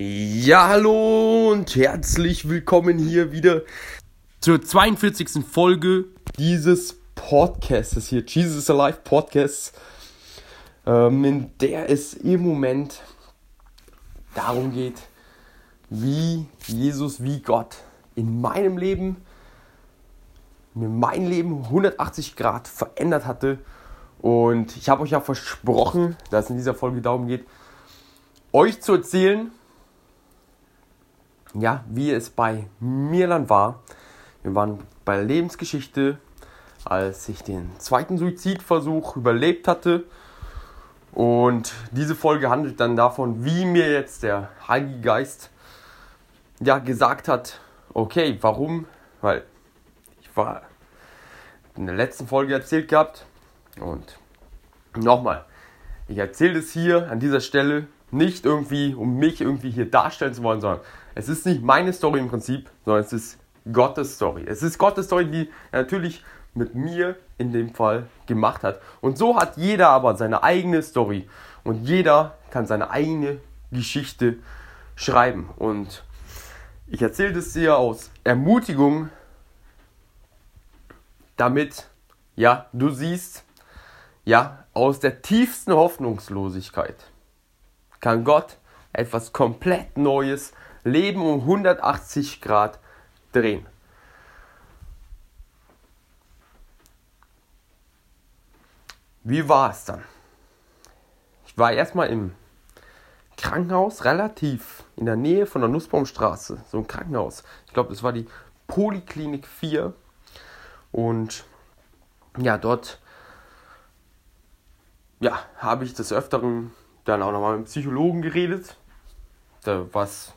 Ja, hallo und herzlich willkommen hier wieder zur 42. Folge dieses Podcasts hier, Jesus Alive Podcasts, ähm, in der es im Moment darum geht, wie Jesus, wie Gott in meinem Leben, mir mein Leben 180 Grad verändert hatte. Und ich habe euch ja versprochen, dass es in dieser Folge darum geht, euch zu erzählen, ja, wie es bei mir dann war. Wir waren bei der Lebensgeschichte, als ich den zweiten Suizidversuch überlebt hatte. Und diese Folge handelt dann davon, wie mir jetzt der Heilige Geist ja gesagt hat, okay, warum? Weil ich war in der letzten Folge erzählt gehabt und nochmal, ich erzähle es hier an dieser Stelle nicht irgendwie, um mich irgendwie hier darstellen zu wollen, sondern es ist nicht meine Story im Prinzip, sondern es ist Gottes Story. Es ist Gottes Story, die er natürlich mit mir in dem Fall gemacht hat. Und so hat jeder aber seine eigene Story. Und jeder kann seine eigene Geschichte schreiben. Und ich erzähle das dir aus Ermutigung, damit, ja, du siehst, ja, aus der tiefsten Hoffnungslosigkeit kann Gott etwas komplett Neues, Leben um 180 Grad drehen. Wie war es dann? Ich war erstmal im Krankenhaus, relativ in der Nähe von der Nussbaumstraße, so ein Krankenhaus. Ich glaube, das war die Poliklinik 4. Und ja, dort ja, habe ich des Öfteren dann auch nochmal mit Psychologen geredet. Was,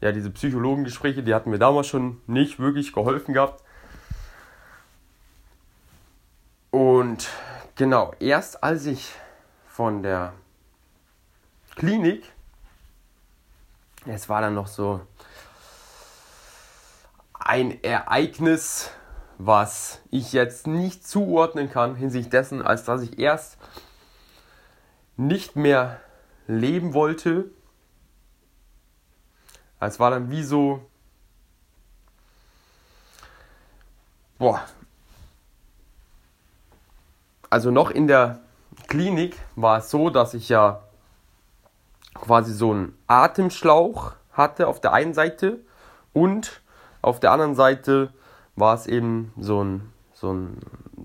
ja, diese Psychologengespräche, die hatten mir damals schon nicht wirklich geholfen gehabt. Und genau, erst als ich von der Klinik, es war dann noch so ein Ereignis, was ich jetzt nicht zuordnen kann hinsichtlich dessen, als dass ich erst nicht mehr leben wollte. Es war dann wie so, boah, also noch in der Klinik war es so, dass ich ja quasi so einen Atemschlauch hatte auf der einen Seite und auf der anderen Seite war es eben so ein, so ein,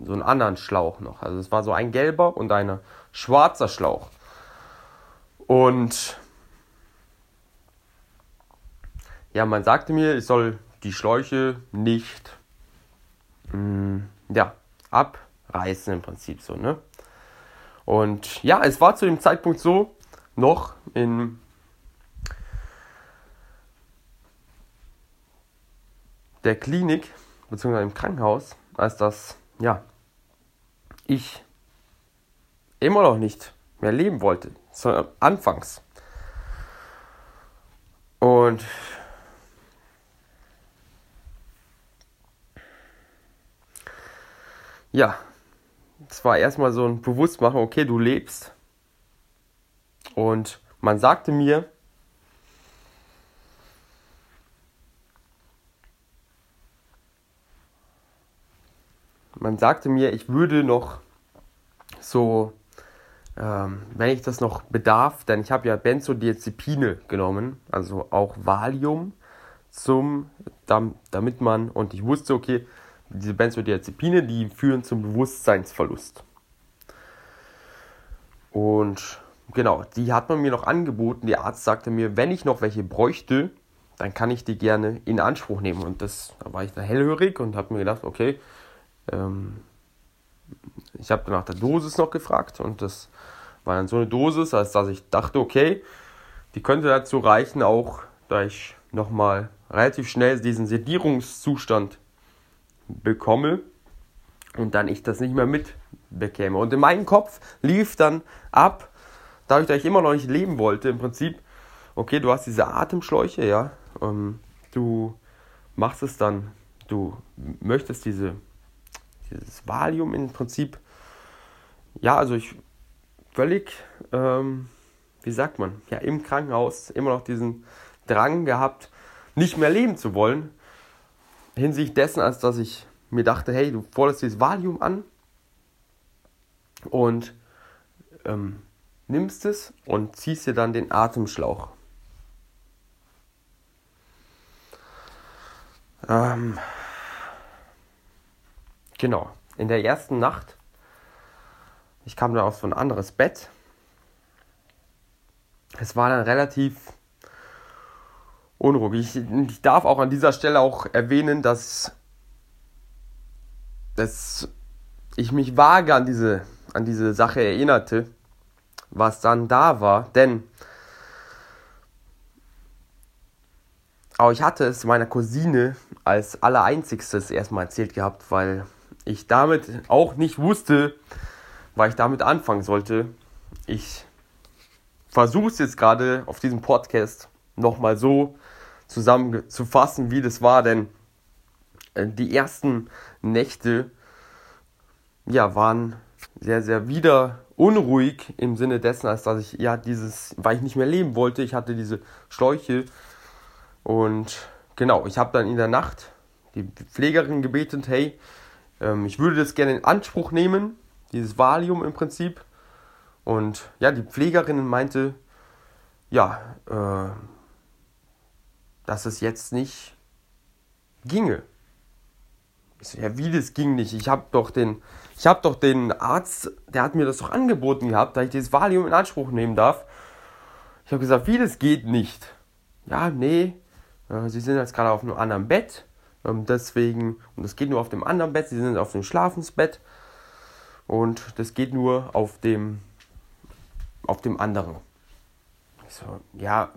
so ein anderen Schlauch noch. Also es war so ein gelber und ein schwarzer Schlauch. Und ja, man sagte mir, ich soll die Schläuche nicht mh, mm, ja, abreißen im Prinzip so, ne? Und ja, es war zu dem Zeitpunkt so, noch in der Klinik beziehungsweise im Krankenhaus, als das, ja, ich immer noch nicht mehr leben wollte, sondern anfangs. Und ja, es war erstmal so ein Bewusstmachen, okay, du lebst. Und man sagte mir, man sagte mir, ich würde noch so, ähm, wenn ich das noch bedarf, denn ich habe ja Benzodiazepine genommen, also auch Valium, zum, damit man, und ich wusste, okay, diese Benzodiazepine, die führen zum Bewusstseinsverlust. Und genau, die hat man mir noch angeboten. Der Arzt sagte mir, wenn ich noch welche bräuchte, dann kann ich die gerne in Anspruch nehmen. Und das, da war ich da hellhörig und habe mir gedacht, okay, ähm, ich habe nach der Dosis noch gefragt und das war dann so eine Dosis, als dass ich dachte, okay, die könnte dazu reichen, auch da ich nochmal relativ schnell diesen Sedierungszustand bekomme und dann ich das nicht mehr mitbekäme. Und in meinem Kopf lief dann ab, dadurch, dass ich immer noch nicht leben wollte, im Prinzip, okay, du hast diese Atemschläuche, ja, ähm, du machst es dann, du möchtest diese dieses Valium im Prinzip, ja, also ich völlig, ähm, wie sagt man, ja, im Krankenhaus immer noch diesen Drang gehabt, nicht mehr leben zu wollen. Hinsichtlich dessen, als dass ich mir dachte, hey, du forderst dieses Valium an und ähm, nimmst es und ziehst dir dann den Atemschlauch. Ähm, genau. In der ersten Nacht, ich kam dann auf so ein anderes Bett. Es war dann relativ unruhig. Ich, ich darf auch an dieser Stelle auch erwähnen, dass, dass ich mich vage an diese, an diese Sache erinnerte, was dann da war. Denn Aber ich hatte es meiner Cousine als allereinzigstes erstmal erzählt gehabt, weil ich damit auch nicht wusste, weil ich damit anfangen sollte. Ich versuche es jetzt gerade auf diesem Podcast nochmal so zusammenzufassen, wie das war, denn äh, die ersten Nächte ja, waren sehr, sehr wieder unruhig im Sinne dessen, als dass ich ja dieses, weil ich nicht mehr leben wollte, ich hatte diese Schläuche und genau, ich habe dann in der Nacht die Pflegerin gebeten, hey, ähm, ich würde das gerne in Anspruch nehmen, dieses Valium im Prinzip. Und ja, die Pflegerin meinte, ja, äh, dass es jetzt nicht ginge. Ich so, ja, wie das ging nicht? Ich habe doch den, ich habe doch den Arzt, der hat mir das doch angeboten gehabt, dass ich dieses Valium in Anspruch nehmen darf. Ich habe gesagt, wie das geht nicht. Ja, nee, äh, sie sind jetzt gerade auf einem anderen Bett. Ähm, deswegen, und das geht nur auf dem anderen Bett, sie sind auf dem Schlafensbett. Und das geht nur auf dem, auf dem anderen. Ich so, ja,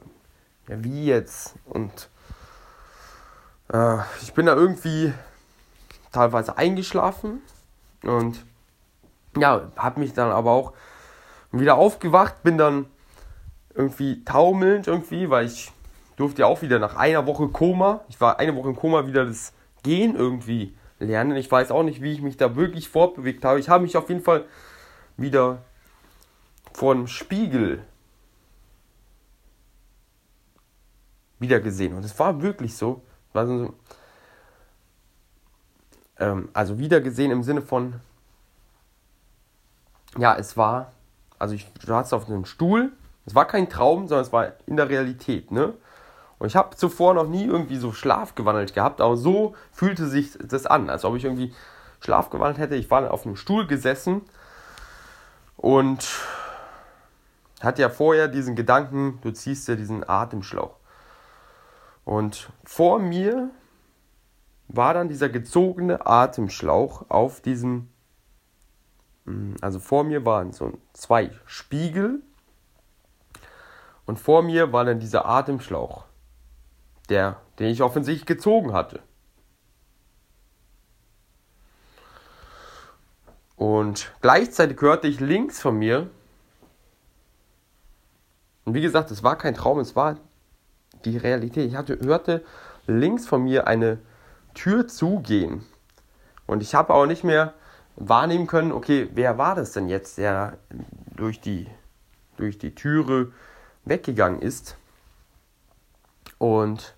ja, wie jetzt? Und äh, ich bin da irgendwie teilweise eingeschlafen und ja, habe mich dann aber auch wieder aufgewacht, bin dann irgendwie taumelnd irgendwie, weil ich durfte ja auch wieder nach einer Woche Koma, ich war eine Woche im Koma, wieder das Gehen irgendwie lernen. Ich weiß auch nicht, wie ich mich da wirklich fortbewegt habe. Ich habe mich auf jeden Fall wieder dem Spiegel wieder gesehen. Und es war wirklich so. War so ähm, also wieder gesehen im Sinne von, ja, es war, also ich saß auf einem Stuhl. Es war kein Traum, sondern es war in der Realität, ne? Und ich habe zuvor noch nie irgendwie so schlafgewandelt gehabt, aber so fühlte sich das an, als ob ich irgendwie schlafgewandelt hätte. Ich war auf einem Stuhl gesessen und hatte ja vorher diesen Gedanken, du ziehst ja diesen Atemschlauch. Und vor mir war dann dieser gezogene Atemschlauch auf diesem, hm, also vor mir waren so zwei Spiegel und vor mir war dann dieser Atemschlauch der, den ich offensichtlich gezogen hatte. Und gleichzeitig hörte ich links von mir, und wie gesagt, es war kein Traum, es war die Realität. Ich hatte, hörte links von mir eine Tür zugehen. Und ich habe auch nicht mehr wahrnehmen können, okay, wer war das denn jetzt, der durch die, durch die Türe weggegangen ist. Und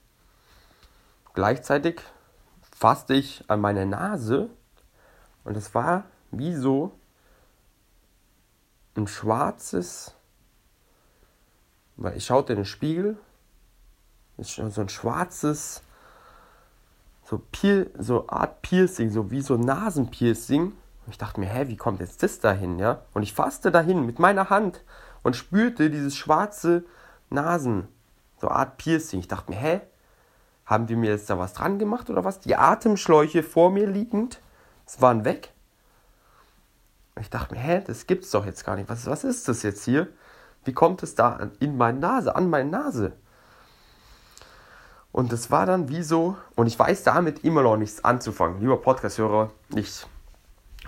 Gleichzeitig fasste ich an meine Nase und es war wie so ein schwarzes, weil ich schaute in den Spiegel, so ein schwarzes, so, Pier, so Art Piercing, so wie so Nasenpiercing. Und ich dachte mir, hä, wie kommt jetzt das dahin, ja? Und ich fasste dahin mit meiner Hand und spürte dieses schwarze Nasen, so Art Piercing. Ich dachte mir, hä, haben die mir jetzt da was dran gemacht oder was? Die Atemschläuche vor mir liegend, es waren weg. Ich dachte mir, hä, das gibt's doch jetzt gar nicht. Was, was ist das jetzt hier? Wie kommt es da in meine Nase, an meine Nase? Und das war dann wie so, und ich weiß damit immer noch nichts anzufangen. Lieber Podcast-Hörer, ich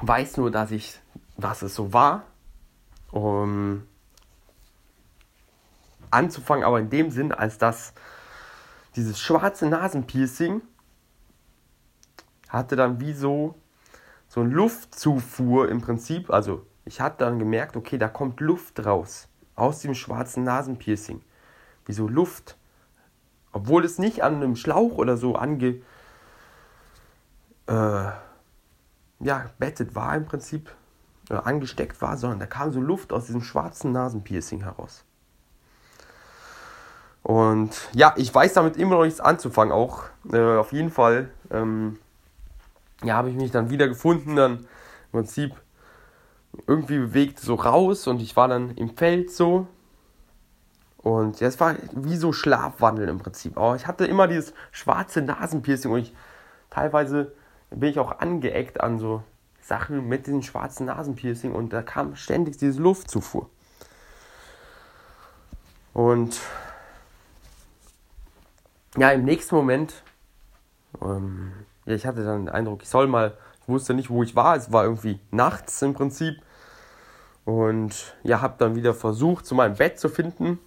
weiß nur, dass ich, was es so war, um anzufangen, aber in dem Sinn, als dass dieses schwarze Nasenpiercing hatte dann wie so, so eine Luftzufuhr im Prinzip. Also ich hatte dann gemerkt, okay, da kommt Luft raus. aus dem schwarzen Nasenpiercing. Wie so Luft. Obwohl es nicht an einem Schlauch oder so ange. Äh, ja, bettet war im Prinzip. Äh, angesteckt war, sondern da kam so Luft aus diesem schwarzen Nasenpiercing heraus. Und ja, ich weiß damit immer noch nichts anzufangen, auch äh, auf jeden Fall. Ähm, ja, habe ich mich dann wieder gefunden, dann im Prinzip irgendwie bewegt so raus und ich war dann im Feld so. Und es war wie so Schlafwandeln im Prinzip. Aber ich hatte immer dieses schwarze Nasenpiercing und ich teilweise bin ich auch angeeckt an so Sachen mit diesem schwarzen Nasenpiercing und da kam ständig diese Luftzufuhr. Und ja, im nächsten Moment, ähm, ja, ich hatte dann den Eindruck, ich soll mal, ich wusste nicht, wo ich war, es war irgendwie nachts im Prinzip. Und ja, habe dann wieder versucht, zu meinem Bett zu finden.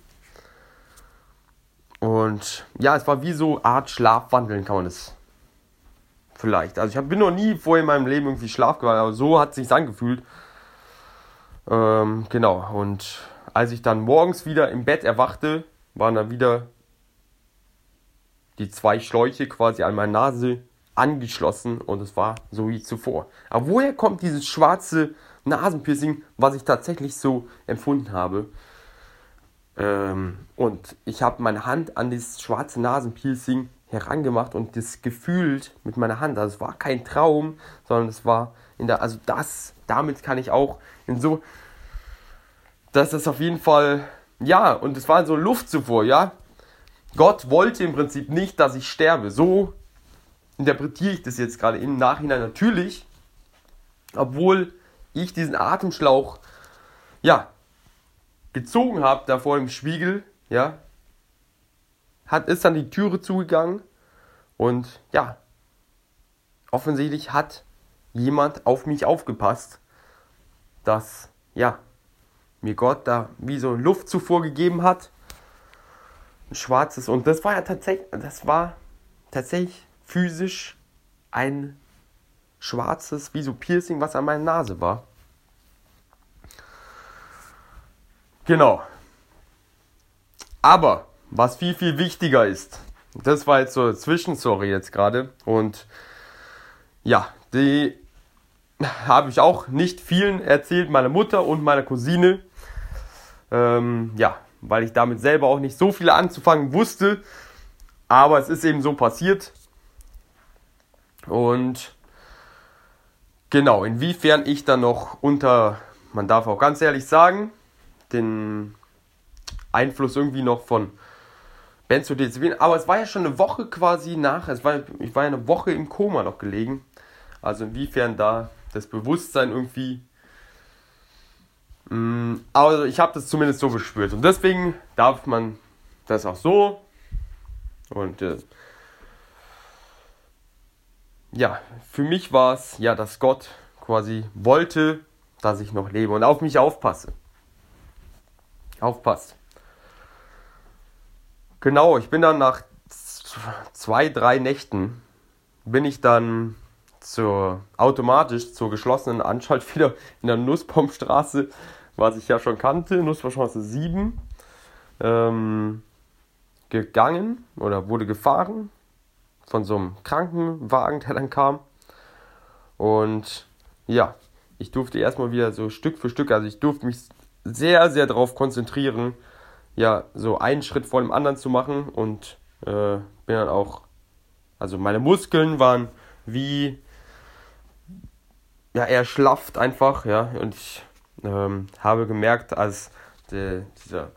Und ja, es war wie so Art Schlafwandeln, kann man das vielleicht. Also ich hab, bin noch nie vorher in meinem Leben irgendwie Schlaf aber so hat es sich angefühlt. Ähm, genau, und als ich dann morgens wieder im Bett erwachte, waren dann wieder die zwei Schläuche quasi an meiner Nase angeschlossen und es war so wie zuvor. Aber woher kommt dieses schwarze Nasenpiercing, was ich tatsächlich so empfunden habe? Ähm, und ich habe meine Hand an dieses schwarze Nasenpiercing herangemacht und das gefühlt mit meiner Hand. Also es war kein Traum, sondern es war in der, also das, damit kann ich auch in so, das ist auf jeden Fall, ja, und es war so Luft zuvor, ja. Gott wollte im Prinzip nicht, dass ich sterbe. So interpretiere ich das jetzt gerade im Nachhinein natürlich, obwohl ich diesen Atemschlauch, ja, gezogen habe da vor dem Spiegel, ja, hat, ist dann die Türe zugegangen und ja, offensichtlich hat jemand auf mich aufgepasst, dass, ja, mir Gott da wie so Luftzufuhr gegeben hat. Schwarzes und das war ja tatsächlich, das war tatsächlich physisch ein schwarzes, wie so Piercing, was an meiner Nase war. Genau. Aber was viel, viel wichtiger ist, das war jetzt so eine Zwischenstory jetzt gerade. Und ja, die habe ich auch nicht vielen erzählt, meiner Mutter und meiner Cousine. Ähm, ja, weil ich damit selber auch nicht so viel anzufangen wusste. Aber es ist eben so passiert. Und genau, inwiefern ich dann noch unter, man darf auch ganz ehrlich sagen, den Einfluss irgendwie noch von Benzodiazepin. Aber es war ja schon eine Woche quasi nach, es war, ich war ja eine Woche im Koma noch gelegen. Also inwiefern da das Bewusstsein irgendwie. Aber ich habe das zumindest so gespürt. Und deswegen darf man das auch so. Und äh, ja, für mich war es ja, dass Gott quasi wollte, dass ich noch lebe und auf mich aufpasse. Aufpasst. Genau, ich bin dann nach zwei, drei Nächten bin ich dann zur, automatisch zur geschlossenen Anstalt wieder in der Nussbaumstraße, was ich ja schon kannte, Nussbaumstraße 7, ähm, gegangen oder wurde gefahren von so einem Krankenwagen, der dann kam. Und ja, ich durfte erstmal wieder so Stück für Stück, also ich durfte mich sehr, sehr darauf konzentrieren, ja, so einen Schritt vor dem anderen zu machen und äh, bin dann auch, also meine Muskeln waren wie, ja, erschlafft einfach, ja, und ich ähm, habe gemerkt, als der, dieser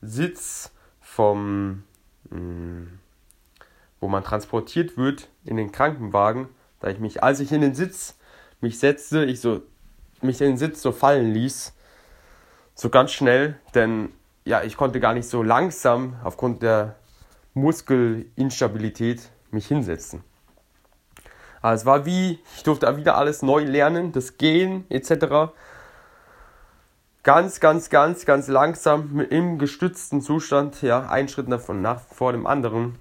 Sitz vom, mh, mm, wo man transportiert wird in den Krankenwagen, da ich mich, als ich in den Sitz mich setzte, ich so, mich in den Sitz so fallen ließ, so ganz schnell, denn ja, ich konnte gar nicht so langsam aufgrund der Muskelinstabilität mich hinsetzen. Aber es war wie, ich durfte wieder alles neu lernen, das Gehen etc. Ganz, ganz, ganz, ganz langsam im gestützten Zustand, ja, ein Schritt davon nach vor dem anderen,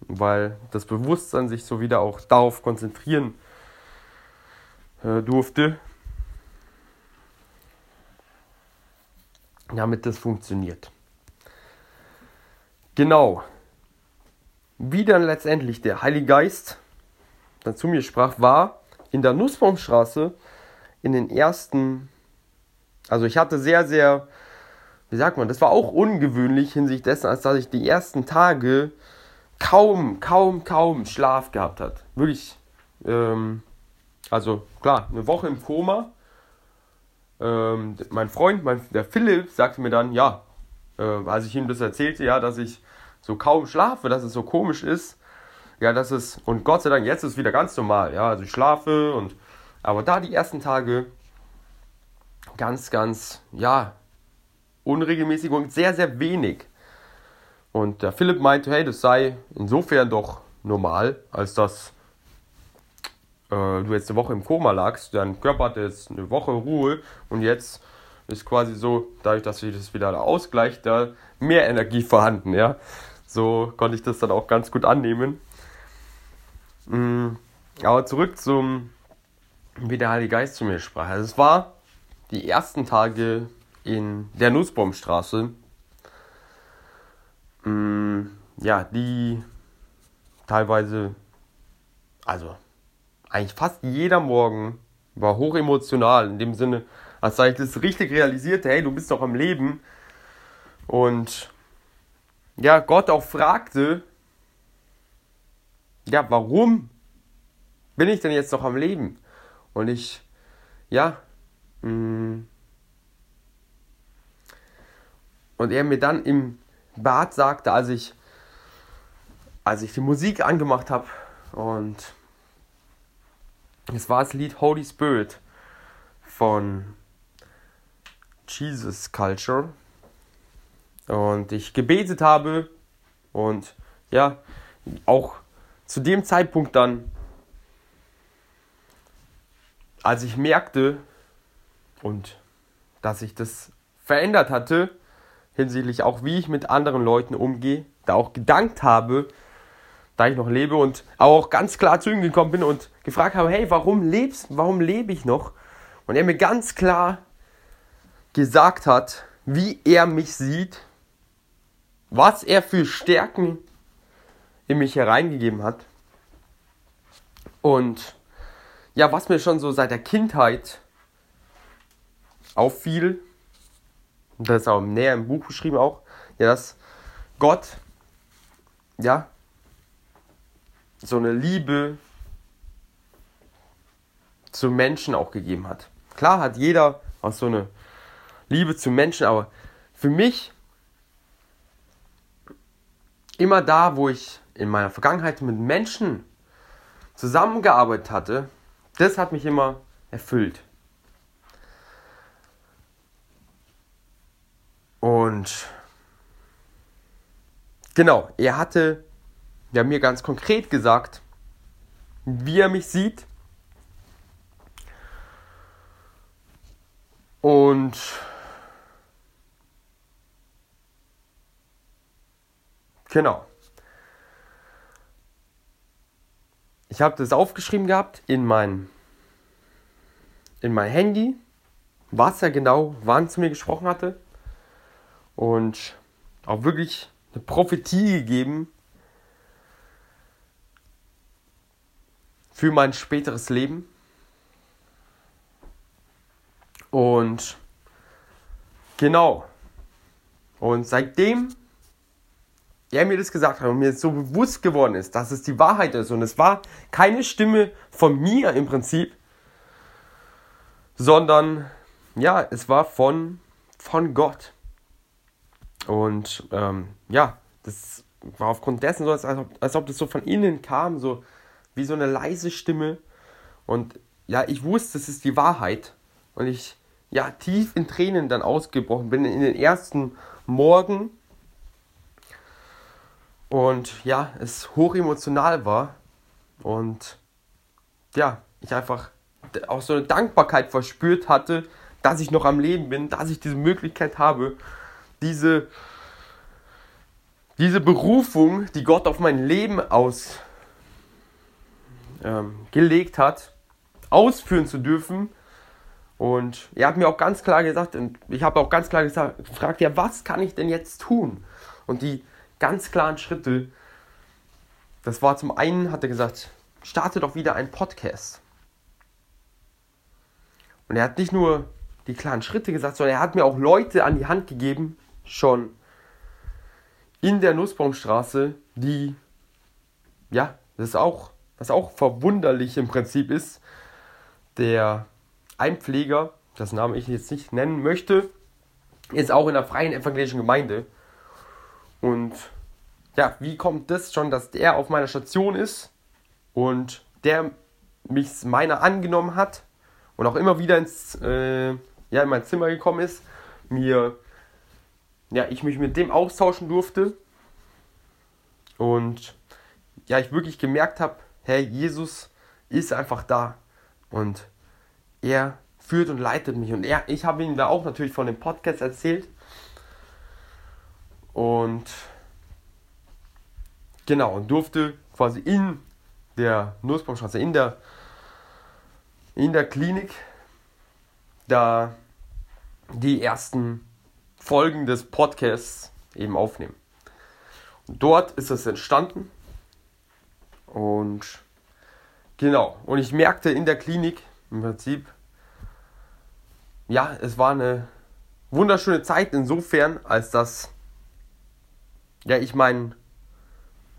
weil das Bewusstsein sich so wieder auch darauf konzentrieren äh, durfte. damit das funktioniert. Genau. Wie dann letztendlich der Heilige Geist dann zu mir sprach, war in der Nussbaumstraße in den ersten, also ich hatte sehr, sehr, wie sagt man, das war auch ungewöhnlich hinsichtlich dessen, als dass ich die ersten Tage kaum, kaum, kaum Schlaf gehabt hat. Wirklich, ähm, also klar, eine Woche im Koma. Ähm, mein Freund, mein, der Philipp, sagte mir dann, ja, äh, als ich ihm das erzählte, ja, dass ich so kaum schlafe, dass es so komisch ist. Ja, das ist, und Gott sei Dank, jetzt ist es wieder ganz normal, ja, also ich schlafe und, aber da die ersten Tage ganz, ganz, ja, unregelmäßig und sehr, sehr wenig. Und der Philipp meinte, hey, das sei insofern doch normal, als dass äh, du jetzt eine Woche im Koma lagst, dein Körper hatte jetzt eine Woche Ruhe und jetzt ist quasi so, dadurch, dass sich das wieder ausgleicht, da mehr Energie vorhanden, ja. So konnte ich das dann auch ganz gut annehmen. Mm, aber zurück zum, wie der Heilige Geist zu mir sprach. Also es war die ersten Tage in der Nussbaumstraße, mm, ja, die teilweise, also eigentlich fast jeder Morgen war hochemotional, in dem Sinne, als ich das richtig realisierte, hey, du bist doch am Leben. Und ja, Gott auch fragte, ja, warum bin ich denn jetzt noch am Leben? Und ich, ja, und er mir dann im Bad sagte, als ich, als ich die Musik angemacht habe und es war das Lied Holy Spirit von Jesus Culture. Und ich gebetet habe und ja, auch zu dem Zeitpunkt dann, als ich merkte und dass ich das verändert hatte, hinsichtlich auch wie ich mit anderen Leuten umgehe, da auch gedankt habe, da ich noch lebe und auch ganz klar zu ihm gekommen bin und gefragt habe, hey, warum lebst, warum lebe ich noch? Und er mir ganz klar gesagt hat, wie er mich sieht was er für Stärken in mich hereingegeben hat. Und ja, was mir schon so seit der Kindheit auffiel, das ist auch näher im Buch beschrieben auch, ja, dass Gott, ja, so eine Liebe zu Menschen auch gegeben hat. Klar hat jeder auch so eine Liebe zu Menschen, aber für mich immer da, wo ich in meiner Vergangenheit mit Menschen zusammengearbeitet hatte, das hat mich immer erfüllt. Und genau, er hatte ja, mir ganz konkret gesagt, wie er mich sieht. Und Genau. Ich habe das aufgeschrieben gehabt in mein, in mein Handy, was er genau, wann zu mir gesprochen hatte. Und auch wirklich eine Prophetie gegeben für mein späteres Leben. Und genau. Und seitdem er mir das gesagt hat und mir so bewusst geworden ist, dass es die Wahrheit ist und es war keine Stimme von mir im Prinzip, sondern ja, es war von, von Gott. Und ähm, ja, das war aufgrund dessen so, als, ob, als ob das so von innen kam, so wie so eine leise Stimme. Und ja, ich wusste, es ist die Wahrheit. Und ich ja tief in Tränen dann ausgebrochen bin in den ersten Morgen und ja, es hoch emotional war. Und ja, ich einfach auch so eine Dankbarkeit verspürt hatte, dass ich noch am Leben bin, dass ich diese Möglichkeit habe, diese, diese Berufung, die Gott auf mein Leben ausgelegt ähm, hat, ausführen zu dürfen Und er hat mir auch ganz klar gesagt, und ich habe auch ganz klar gesagt, gefragt, ja, was kann ich denn jetzt tun? Und die ganz klaren Schritte, das war zum einen, hat er gesagt, starte doch wieder einen Podcast. Und er hat nicht nur die klaren Schritte gesagt, sondern er hat mir auch Leute an die Hand gegeben, schon in der Nussbaumstraße, die, ja, das ist auch, was auch verwunderlich im Prinzip ist, der ein Pfleger, das Name ich jetzt nicht nennen möchte, ist auch in der freien evangelischen Gemeinde. Und ja, wie kommt das schon, dass der auf meiner Station ist und der mich meiner angenommen hat und auch immer wieder ins, äh, ja, in mein Zimmer gekommen ist, mir, ja, ich mich mit dem austauschen durfte und ja, ich wirklich gemerkt habe, hey, Jesus ist einfach da und er führt und leitet mich. Und er, ich habe ihm da auch natürlich von dem Podcast erzählt. Und genau, und durfte quasi in der Nussbaumstraße, in der, in der Klinik, da die ersten Folgen des Podcasts eben aufnehmen. Und dort ist es entstanden. Und genau, und ich merkte in der Klinik, im Prinzip, ja, es war eine wunderschöne Zeit insofern, als dass, ja, ich meine,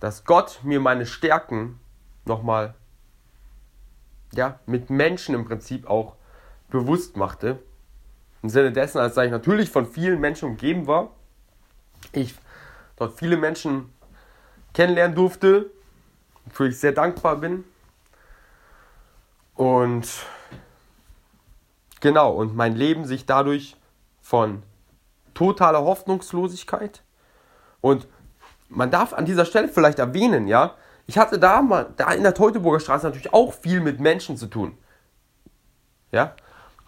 dass Gott mir meine Stärken nochmal, ja, mit Menschen im Prinzip auch bewusst machte. Im Sinne dessen, als ich natürlich von vielen Menschen umgeben war. Ich dort viele Menschen kennenlernen durfte, wofür ich sehr dankbar bin. Und Genau, und mein Leben sich dadurch von totaler Hoffnungslosigkeit und man darf an dieser Stelle vielleicht erwähnen, ja, ich hatte da mal, da in der Teutoburger Straße natürlich auch viel mit Menschen zu tun. Ja,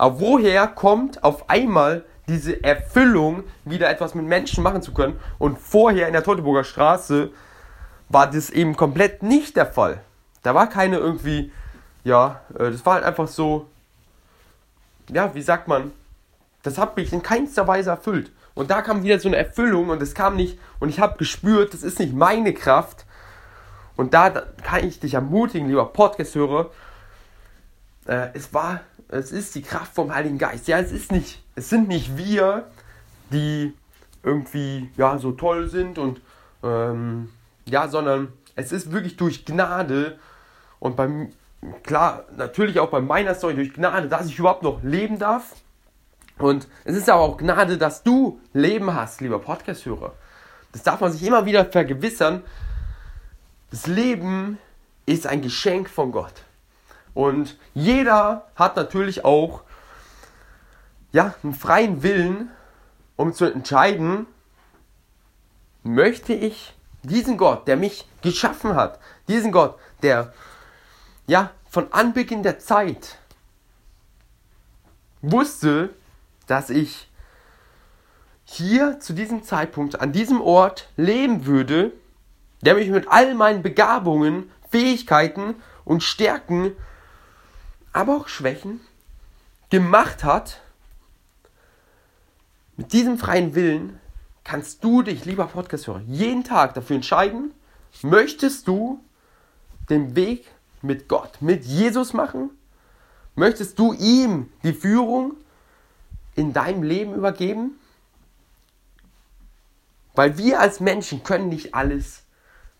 aber woher kommt auf einmal diese Erfüllung, wieder etwas mit Menschen machen zu können? Und vorher in der Teutoburger Straße war das eben komplett nicht der Fall. Da war keine irgendwie, ja, äh, das war halt einfach so, ja, wie sagt man, das hat mich in keinster Weise erfüllt. Und da kam wieder so eine Erfüllung und es kam nicht, und ich habe gespürt, das ist nicht meine Kraft. Und da, kann ich dich ermutigen, lieber Podcast-Hörer, äh, es war, es ist die Kraft vom Heiligen Geist. Ja, es ist nicht, es sind nicht wir, die irgendwie, ja, so toll sind und, ähm, ja, sondern es ist wirklich durch Gnade und beim, klar, natürlich auch bei meiner Story durch Gnade, dass ich überhaupt noch leben darf. Und es ist aber auch Gnade, dass du Leben hast, lieber Podcast-Hörer. Das darf man sich immer wieder vergewissern. Das Leben ist ein Geschenk von Gott. Und jeder hat natürlich auch ja, einen freien Willen, um zu entscheiden, möchte ich diesen Gott, der mich geschaffen hat, diesen Gott, der ja, von Anbeginn der Zeit wusste, dass ich hier zu diesem Zeitpunkt an diesem Ort leben würde, der mich mit all meinen Begabungen, Fähigkeiten und Stärken, aber auch Schwächen gemacht hat. Mit diesem freien Willen kannst du dich, lieber Podcast-Hörer, jeden Tag dafür entscheiden, möchtest du den Weg mit Gott, mit Jesus machen? Möchtest du ihm die Führung in deinem Leben übergeben? Weil wir als Menschen können nicht alles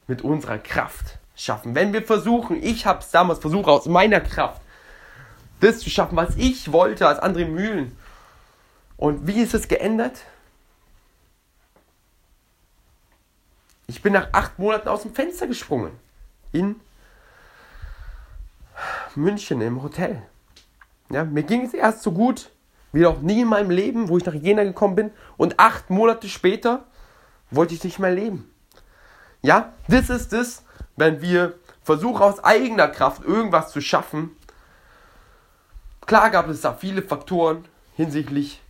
mit unserer Kraft schaffen. Wenn wir versuchen, ich habe es damals versucht aus meiner Kraft, das zu schaffen, was ich wollte als andere Mühlen. Und wie ist es geändert? Ich bin nach acht Monaten aus dem Fenster gesprungen. In München im Hotel. Ja, mir ging es erst so gut wie noch nie in meinem Leben, wo ich nach Jena gekommen bin. Und acht Monate später wollte ich nicht mehr leben. Ja, das ist es, wenn wir versuchen aus eigener Kraft irgendwas zu schaffen. Klar gab es da viele Faktoren hinsichtlich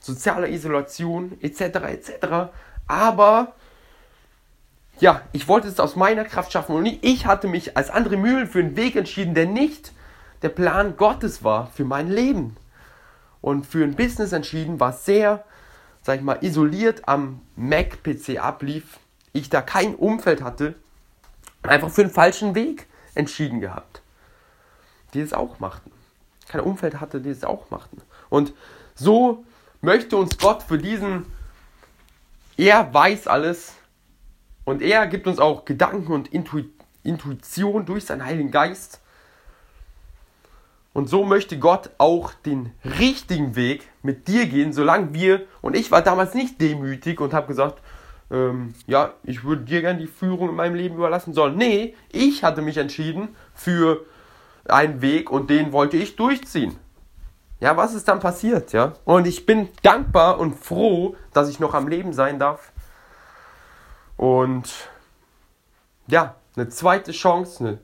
sozialer Isolation etc. etc. Aber ja, ich wollte es aus meiner Kraft schaffen und ich hatte mich als andere Mühlen für einen Weg entschieden, der nicht der Plan Gottes war für mein Leben. und für ein Business entschieden, was sehr, sag ich mal, isoliert am Mac-PC ablief. Ich da kein Umfeld hatte, einfach für den falschen Weg entschieden gehabt. Die es auch machten. Kein Umfeld hatte, die es auch machten. Und so möchte uns Gott für diesen, er weiß alles und er gibt uns auch Gedanken und Intuition durch seinen Heiligen Geist. Und so möchte Gott auch den richtigen Weg mit dir gehen, solange wir, und ich war damals nicht demütig und habe gesagt, ähm, ja, ich würde dir gerne die Führung in meinem Leben überlassen sollen. Nee, ich hatte mich entschieden für einen Weg und den wollte ich durchziehen. Ja, was ist dann passiert, ja? Und ich bin dankbar und froh, dass ich noch am Leben sein darf. Und ja, eine zweite Chance, eine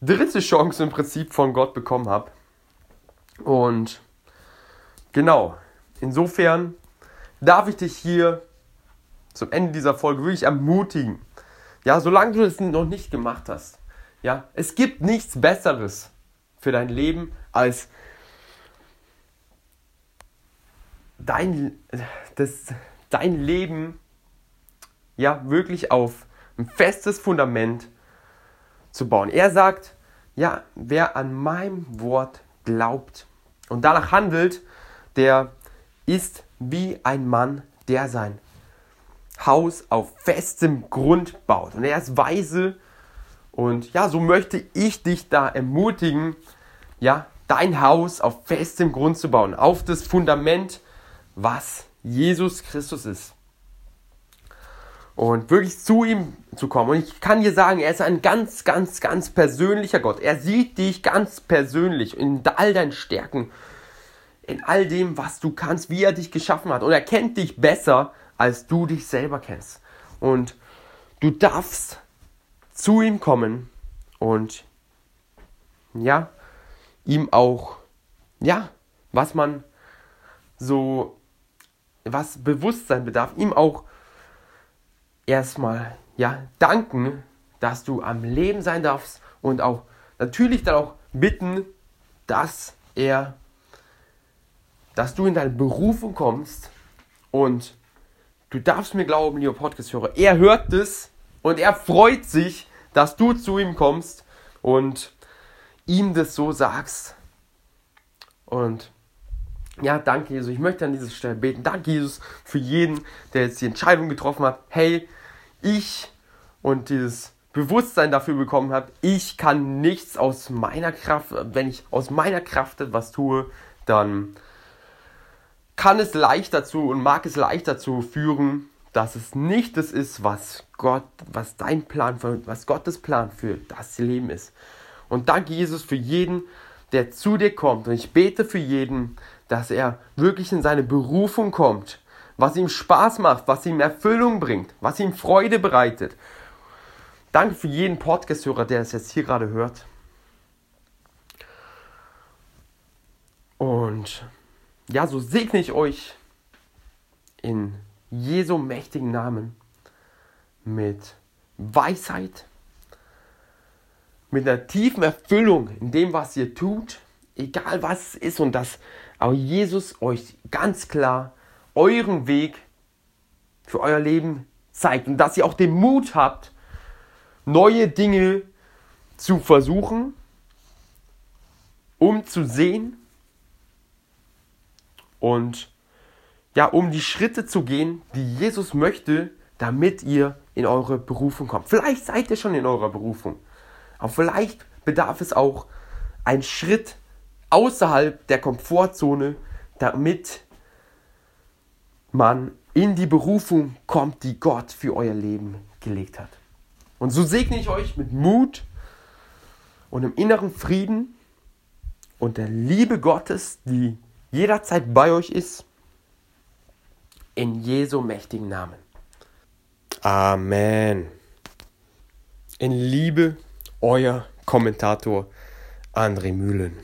dritte Chance im Prinzip von Gott bekommen habe. Und genau, insofern darf ich dich hier zum Ende dieser Folge wirklich ermutigen. Ja, solange du es noch nicht gemacht hast. Ja, es gibt nichts Besseres für dein Leben als dein, das, dein Leben ja wirklich auf ein festes Fundament zu bauen. Er sagt, ja, wer an meinem Wort glaubt und danach handelt, der ist wie ein Mann, der sein Haus auf festem Grund baut. Und er ist weise und ja, so möchte ich dich da ermutigen, ja, dein Haus auf festem Grund zu bauen, auf das Fundament was Jesus Christus ist. Und wirklich zu ihm zu kommen. Und ich kann dir sagen, er ist ein ganz, ganz, ganz persönlicher Gott. Er sieht dich ganz persönlich in all deinen Stärken, in all dem, was du kannst, wie er dich geschaffen hat. Und er kennt dich besser, als du dich selber kennst. Und du darfst zu ihm kommen und ja, ihm auch, ja, was man so was Bewusstsein bedarf, ihm auch erstmal ja, danken, dass du am Leben sein darfst und auch natürlich dann auch bitten, dass er, dass du in deine Berufung kommst und du darfst mir glauben, lieber Podcast-Hörer, er hört es und er freut sich, dass du zu ihm kommst und ihm das so sagst. Und ja, danke Jesus. Ich möchte an dieser Stelle beten. Danke Jesus für jeden, der jetzt die Entscheidung getroffen hat. Hey, ich und dieses Bewusstsein dafür bekommen habe, ich kann nichts aus meiner Kraft, wenn ich aus meiner Kraft etwas tue, dann kann es leicht dazu und mag es leicht dazu führen, dass es nicht das ist, was Gott, was dein Plan für, was Gottes Plan für das Leben ist. Und danke Jesus für jeden, der zu dir kommt. Und ich bete für jeden, dass er wirklich in seine Berufung kommt, was ihm Spaß macht, was ihm Erfüllung bringt, was ihm Freude bereitet. Danke für jeden Podcast-Hörer, der es jetzt hier gerade hört. Und ja, so segne ich euch in Jesu mächtigen Namen mit Weisheit, mit einer tiefen Erfüllung in dem, was ihr tut, egal was es ist und dass auch Jesus euch ganz klar euren Weg für euer Leben zeigt und dass ihr auch den Mut habt, neue Dinge zu versuchen, um zu sehen und ja, um die Schritte zu gehen, die Jesus möchte, damit ihr in eure Berufung kommt. Vielleicht seid ihr schon in eurer Berufung, aber vielleicht bedarf es auch ein Schritt außerhalb der Komfortzone, damit man in die Berufung kommt, die Gott für euer Leben gelegt hat. Und so segne ich euch mit Mut und im inneren Frieden und der Liebe Gottes, die jederzeit bei euch ist, in Jesu mächtigen Namen. Amen. In Liebe, euer Kommentator André Mühlen.